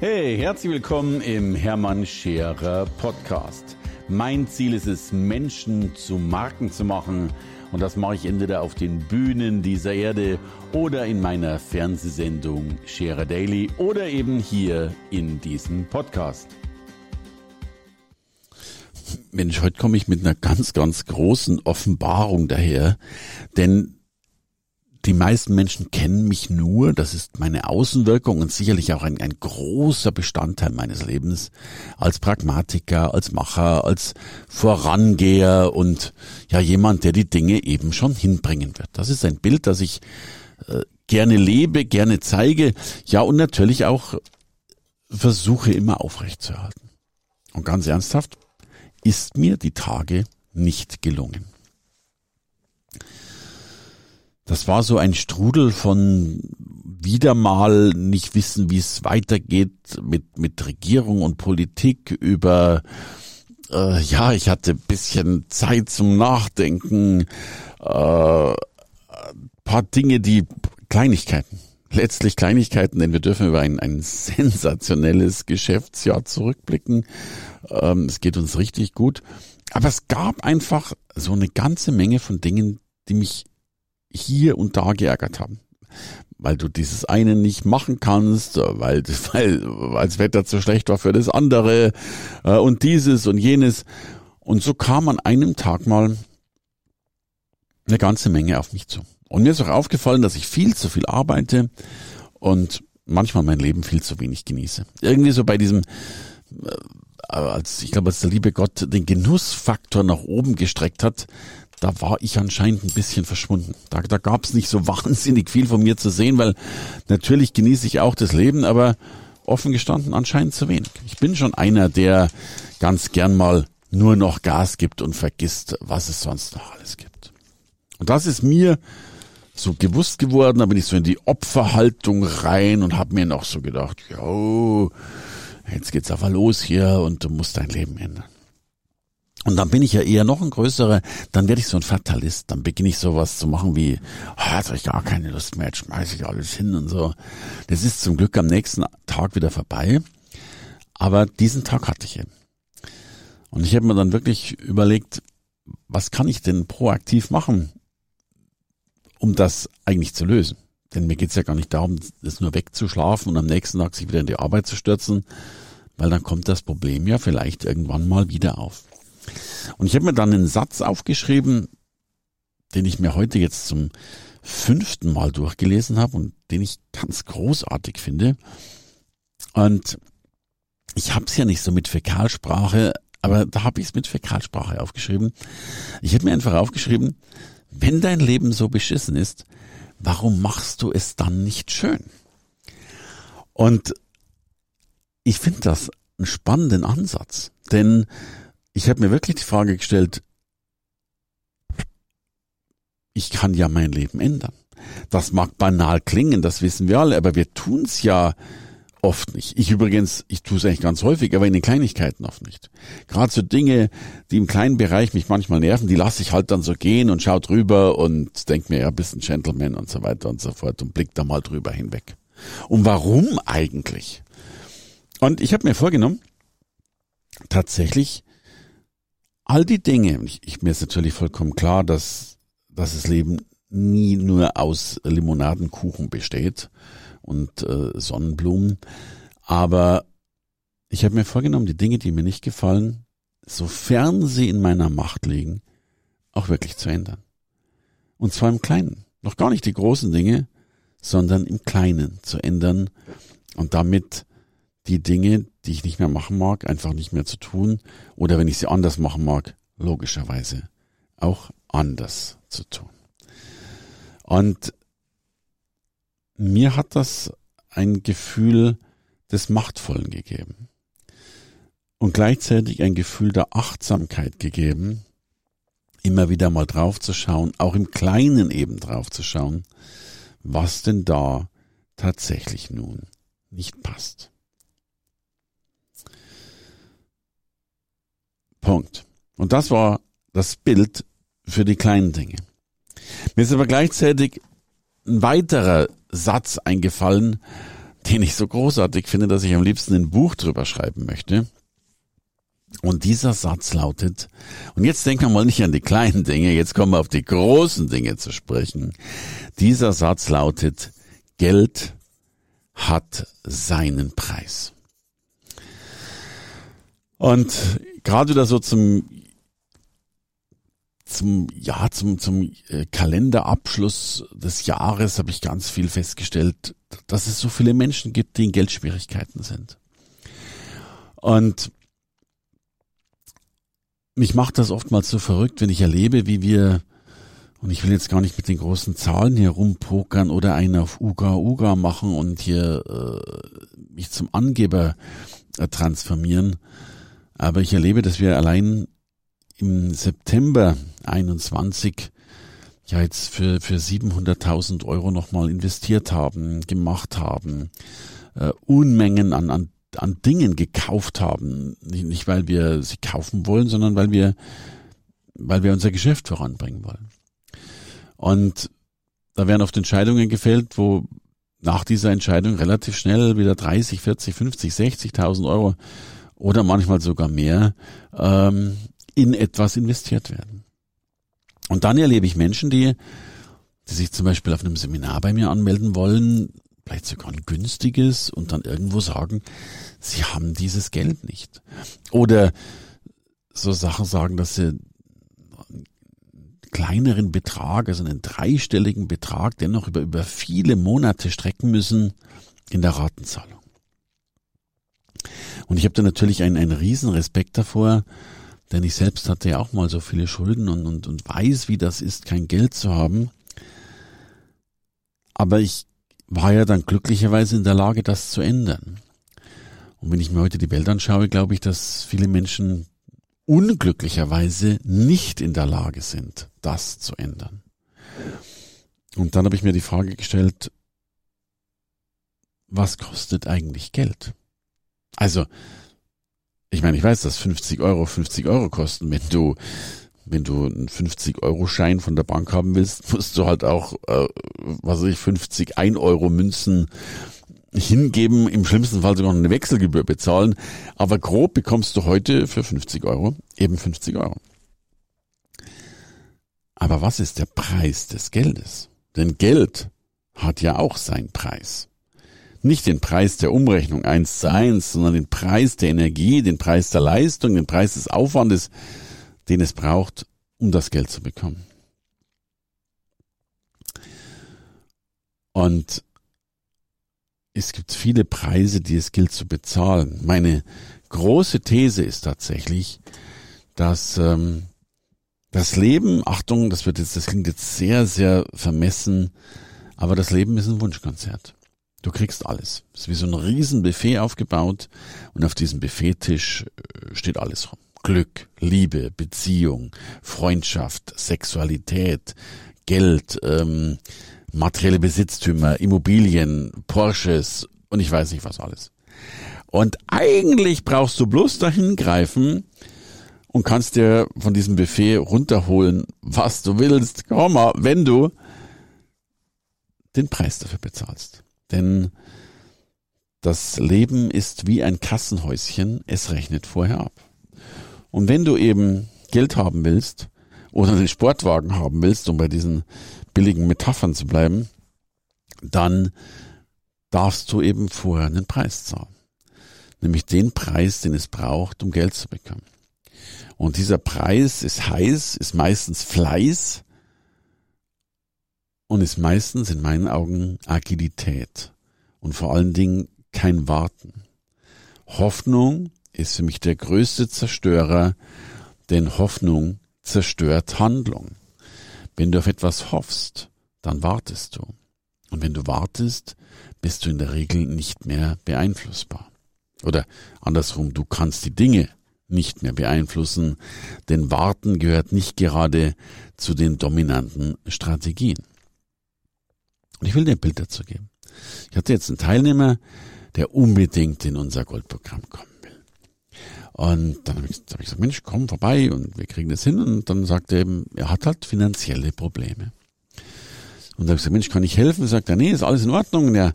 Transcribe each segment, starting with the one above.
Hey, herzlich willkommen im Hermann Scherer Podcast. Mein Ziel ist es, Menschen zu Marken zu machen. Und das mache ich entweder auf den Bühnen dieser Erde oder in meiner Fernsehsendung Scherer Daily oder eben hier in diesem Podcast. Mensch, heute komme ich mit einer ganz, ganz großen Offenbarung daher, denn die meisten Menschen kennen mich nur, das ist meine Außenwirkung und sicherlich auch ein, ein großer Bestandteil meines Lebens als Pragmatiker, als Macher, als Vorangeher und ja jemand, der die Dinge eben schon hinbringen wird. Das ist ein Bild, das ich äh, gerne lebe, gerne zeige, ja und natürlich auch versuche immer aufrechtzuerhalten. Und ganz ernsthaft, ist mir die Tage nicht gelungen. Das war so ein Strudel von wieder mal nicht wissen, wie es weitergeht mit, mit Regierung und Politik über, äh, ja, ich hatte bisschen Zeit zum Nachdenken, äh, paar Dinge, die Kleinigkeiten, letztlich Kleinigkeiten, denn wir dürfen über ein, ein sensationelles Geschäftsjahr zurückblicken. Ähm, es geht uns richtig gut. Aber es gab einfach so eine ganze Menge von Dingen, die mich hier und da geärgert haben. Weil du dieses eine nicht machen kannst, weil, weil, weil das Wetter zu schlecht war für das andere äh, und dieses und jenes. Und so kam an einem Tag mal eine ganze Menge auf mich zu. Und mir ist auch aufgefallen, dass ich viel zu viel arbeite und manchmal mein Leben viel zu wenig genieße. Irgendwie so bei diesem, äh, als ich glaube, als der liebe Gott den Genussfaktor nach oben gestreckt hat, da war ich anscheinend ein bisschen verschwunden. Da, da gab es nicht so wahnsinnig viel von mir zu sehen, weil natürlich genieße ich auch das Leben, aber offen gestanden anscheinend zu wenig. Ich bin schon einer, der ganz gern mal nur noch Gas gibt und vergisst, was es sonst noch alles gibt. Und das ist mir so gewusst geworden, da bin ich so in die Opferhaltung rein und habe mir noch so gedacht, jo, jetzt geht's aber los hier und du musst dein Leben ändern. Und dann bin ich ja eher noch ein größerer, dann werde ich so ein Fatalist, dann beginne ich sowas zu machen wie, oh, jetzt habe ich gar keine Lust mehr, jetzt schmeiße ich alles hin und so. Das ist zum Glück am nächsten Tag wieder vorbei, aber diesen Tag hatte ich eben. Und ich habe mir dann wirklich überlegt, was kann ich denn proaktiv machen, um das eigentlich zu lösen? Denn mir geht's ja gar nicht darum, das nur wegzuschlafen und am nächsten Tag sich wieder in die Arbeit zu stürzen, weil dann kommt das Problem ja vielleicht irgendwann mal wieder auf. Und ich habe mir dann einen Satz aufgeschrieben, den ich mir heute jetzt zum fünften Mal durchgelesen habe und den ich ganz großartig finde. Und ich habe es ja nicht so mit Fäkalsprache, aber da habe ich es mit Fäkalsprache aufgeschrieben. Ich habe mir einfach aufgeschrieben, wenn dein Leben so beschissen ist, warum machst du es dann nicht schön? Und ich finde das einen spannenden Ansatz, denn ich habe mir wirklich die Frage gestellt, ich kann ja mein Leben ändern. Das mag banal klingen, das wissen wir alle, aber wir tun's ja oft nicht. Ich übrigens, ich tue es eigentlich ganz häufig, aber in den Kleinigkeiten oft nicht. Gerade so Dinge, die im kleinen Bereich mich manchmal nerven, die lasse ich halt dann so gehen und schau drüber und denk mir, ja, bist ein Gentleman und so weiter und so fort und blick da mal drüber hinweg. Und warum eigentlich? Und ich habe mir vorgenommen, tatsächlich all die Dinge, ich, ich, mir ist natürlich vollkommen klar, dass, dass das Leben nie nur aus Limonadenkuchen besteht und äh, Sonnenblumen, aber ich habe mir vorgenommen, die Dinge, die mir nicht gefallen, sofern sie in meiner Macht liegen, auch wirklich zu ändern. Und zwar im Kleinen. Noch gar nicht die großen Dinge, sondern im Kleinen zu ändern und damit die Dinge, die ich nicht mehr machen mag, einfach nicht mehr zu tun oder wenn ich sie anders machen mag, logischerweise auch anders zu tun. Und mir hat das ein Gefühl des Machtvollen gegeben und gleichzeitig ein Gefühl der Achtsamkeit gegeben, immer wieder mal drauf zu schauen, auch im Kleinen eben drauf zu schauen, was denn da tatsächlich nun nicht passt. Punkt. Und das war das Bild für die kleinen Dinge. Mir ist aber gleichzeitig ein weiterer Satz eingefallen, den ich so großartig finde, dass ich am liebsten ein Buch drüber schreiben möchte. Und dieser Satz lautet, und jetzt denken wir mal nicht an die kleinen Dinge, jetzt kommen wir auf die großen Dinge zu sprechen. Dieser Satz lautet, Geld hat seinen Preis. Und gerade wieder so zum zum ja zum zum äh, Kalenderabschluss des Jahres habe ich ganz viel festgestellt, dass es so viele Menschen gibt, die in Geldschwierigkeiten sind. Und mich macht das oftmals so verrückt, wenn ich erlebe, wie wir und ich will jetzt gar nicht mit den großen Zahlen hier rumpokern oder einen auf Uga Uga machen und hier äh, mich zum Angeber äh, transformieren. Aber ich erlebe, dass wir allein im September 21 ja jetzt für, für 700.000 Euro nochmal investiert haben, gemacht haben, äh, Unmengen an, an, an Dingen gekauft haben. Nicht, nicht weil wir sie kaufen wollen, sondern weil wir, weil wir unser Geschäft voranbringen wollen. Und da werden oft Entscheidungen gefällt, wo nach dieser Entscheidung relativ schnell wieder 30, 40, 50, 60.000 Euro oder manchmal sogar mehr ähm, in etwas investiert werden. Und dann erlebe ich Menschen, die, die sich zum Beispiel auf einem Seminar bei mir anmelden wollen, vielleicht sogar ein günstiges und dann irgendwo sagen, sie haben dieses Geld nicht. Oder so Sachen sagen, dass sie kleineren Betrag, also einen dreistelligen Betrag, dennoch über, über viele Monate strecken müssen in der Ratenzahlung. Und ich habe da natürlich einen, einen riesen Respekt davor, denn ich selbst hatte ja auch mal so viele Schulden und, und, und weiß, wie das ist, kein Geld zu haben. Aber ich war ja dann glücklicherweise in der Lage, das zu ändern. Und wenn ich mir heute die Welt anschaue, glaube ich, dass viele Menschen unglücklicherweise nicht in der Lage sind, das zu ändern. Und dann habe ich mir die Frage gestellt, was kostet eigentlich Geld? Also, ich meine, ich weiß, dass 50 Euro 50 Euro kosten. Wenn du, wenn du einen 50 Euro Schein von der Bank haben willst, musst du halt auch, äh, was weiß ich, 50 1 Euro Münzen hingeben, im schlimmsten Fall sogar eine Wechselgebühr bezahlen. Aber grob bekommst du heute für 50 Euro eben 50 Euro. Aber was ist der Preis des Geldes? Denn Geld hat ja auch seinen Preis. Nicht den Preis der Umrechnung eins zu eins, sondern den Preis der Energie, den Preis der Leistung, den Preis des Aufwandes, den es braucht, um das Geld zu bekommen. Und es gibt viele Preise, die es gilt zu bezahlen. Meine große These ist tatsächlich, dass ähm, das Leben, Achtung, das wird jetzt, das klingt jetzt sehr, sehr vermessen, aber das Leben ist ein Wunschkonzert. Du kriegst alles. Es ist wie so ein riesen Buffet aufgebaut und auf diesem Buffettisch äh, steht alles rum. Glück, Liebe, Beziehung, Freundschaft, Sexualität, Geld, ähm, materielle Besitztümer, Immobilien, Porsches und ich weiß nicht was alles. Und eigentlich brauchst du bloß dahin greifen und kannst dir von diesem Buffet runterholen, was du willst, Komma, wenn du den Preis dafür bezahlst. Denn das Leben ist wie ein Kassenhäuschen, es rechnet vorher ab. Und wenn du eben Geld haben willst oder einen Sportwagen haben willst, um bei diesen billigen Metaphern zu bleiben, dann darfst du eben vorher einen Preis zahlen. Nämlich den Preis, den es braucht, um Geld zu bekommen. Und dieser Preis ist heiß, ist meistens Fleiß und ist meistens in meinen Augen Agilität und vor allen Dingen kein Warten. Hoffnung ist für mich der größte Zerstörer, denn Hoffnung zerstört Handlung. Wenn du auf etwas hoffst, dann wartest du. Und wenn du wartest, bist du in der Regel nicht mehr beeinflussbar. Oder andersrum, du kannst die Dinge nicht mehr beeinflussen, denn Warten gehört nicht gerade zu den dominanten Strategien. Und ich will dir ein Bild dazu geben. Ich hatte jetzt einen Teilnehmer, der unbedingt in unser Goldprogramm kommen und dann habe ich, hab ich gesagt, Mensch, komm vorbei und wir kriegen das hin. Und dann sagt er eben, er hat halt finanzielle Probleme. Und da habe ich gesagt, Mensch, kann ich helfen? Sagt er, nee, ist alles in Ordnung. Und er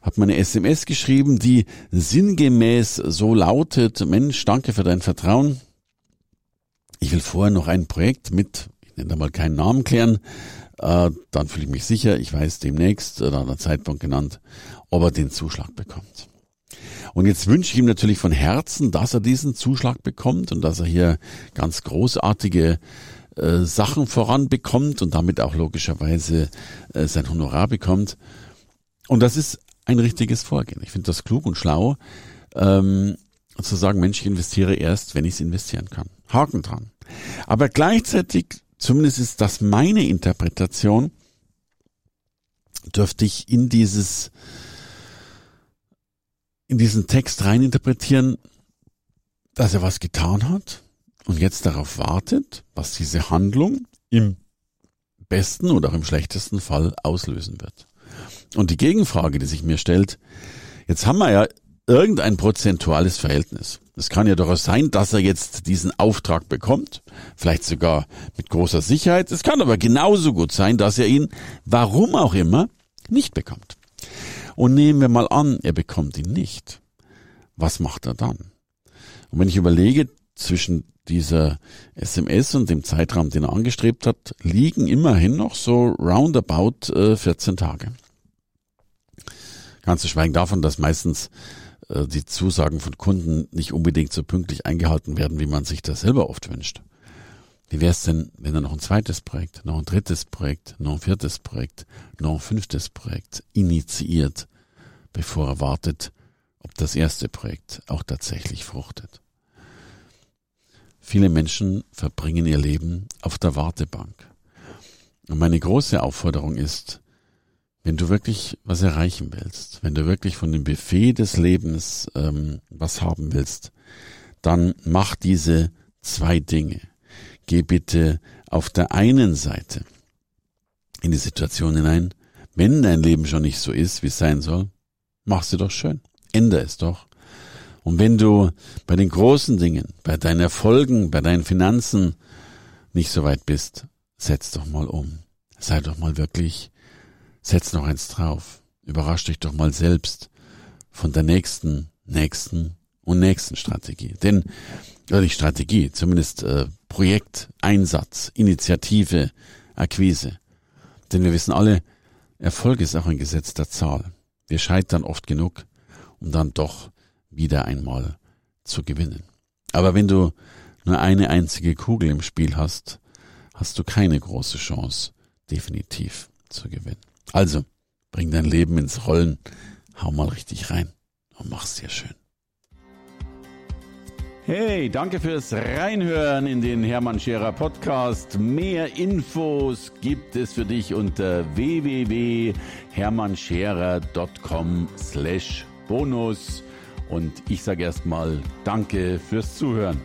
hat mir eine SMS geschrieben, die sinngemäß so lautet, Mensch, danke für dein Vertrauen. Ich will vorher noch ein Projekt mit, nenne mal keinen Namen klären, äh, dann fühle ich mich sicher, ich weiß demnächst, oder an der Zeitpunkt genannt, ob er den Zuschlag bekommt. Und jetzt wünsche ich ihm natürlich von Herzen, dass er diesen Zuschlag bekommt und dass er hier ganz großartige äh, Sachen voranbekommt und damit auch logischerweise äh, sein Honorar bekommt. Und das ist ein richtiges Vorgehen. Ich finde das klug und schlau, ähm, zu sagen, Mensch, ich investiere erst, wenn ich es investieren kann. Haken dran. Aber gleichzeitig, zumindest ist das meine Interpretation, dürfte ich in dieses in diesen Text reininterpretieren, dass er was getan hat und jetzt darauf wartet, was diese Handlung im besten oder auch im schlechtesten Fall auslösen wird. Und die Gegenfrage, die sich mir stellt, jetzt haben wir ja irgendein prozentuales Verhältnis. Es kann ja durchaus sein, dass er jetzt diesen Auftrag bekommt, vielleicht sogar mit großer Sicherheit. Es kann aber genauso gut sein, dass er ihn, warum auch immer, nicht bekommt. Und nehmen wir mal an, er bekommt ihn nicht. Was macht er dann? Und wenn ich überlege, zwischen dieser SMS und dem Zeitraum, den er angestrebt hat, liegen immerhin noch so roundabout äh, 14 Tage. Ganz zu schweigen davon, dass meistens äh, die Zusagen von Kunden nicht unbedingt so pünktlich eingehalten werden, wie man sich das selber oft wünscht. Wie wäre es denn, wenn er noch ein zweites Projekt, noch ein drittes Projekt, noch ein viertes Projekt, noch ein fünftes Projekt initiiert, bevor er wartet, ob das erste Projekt auch tatsächlich fruchtet? Viele Menschen verbringen ihr Leben auf der Wartebank. Und meine große Aufforderung ist, wenn du wirklich was erreichen willst, wenn du wirklich von dem Buffet des Lebens ähm, was haben willst, dann mach diese zwei Dinge. Geh bitte auf der einen Seite in die Situation hinein, wenn dein Leben schon nicht so ist, wie es sein soll, mach sie doch schön. Ändere es doch. Und wenn du bei den großen Dingen, bei deinen Erfolgen, bei deinen Finanzen nicht so weit bist, setz doch mal um. Sei doch mal wirklich Setz noch eins drauf. Überrasch dich doch mal selbst von der nächsten, nächsten und nächsten Strategie. Denn, oder nicht Strategie, zumindest äh, Projekt, Einsatz, Initiative, Akquise. Denn wir wissen alle, Erfolg ist auch ein Gesetz der Zahl. Wir scheitern oft genug, um dann doch wieder einmal zu gewinnen. Aber wenn du nur eine einzige Kugel im Spiel hast, hast du keine große Chance, definitiv zu gewinnen. Also, bring dein Leben ins Rollen, hau mal richtig rein und mach's dir schön. Hey, danke fürs Reinhören in den Hermann Scherer Podcast. Mehr Infos gibt es für dich unter www.hermannscherer.com slash bonus. Und ich sage erstmal Danke fürs Zuhören.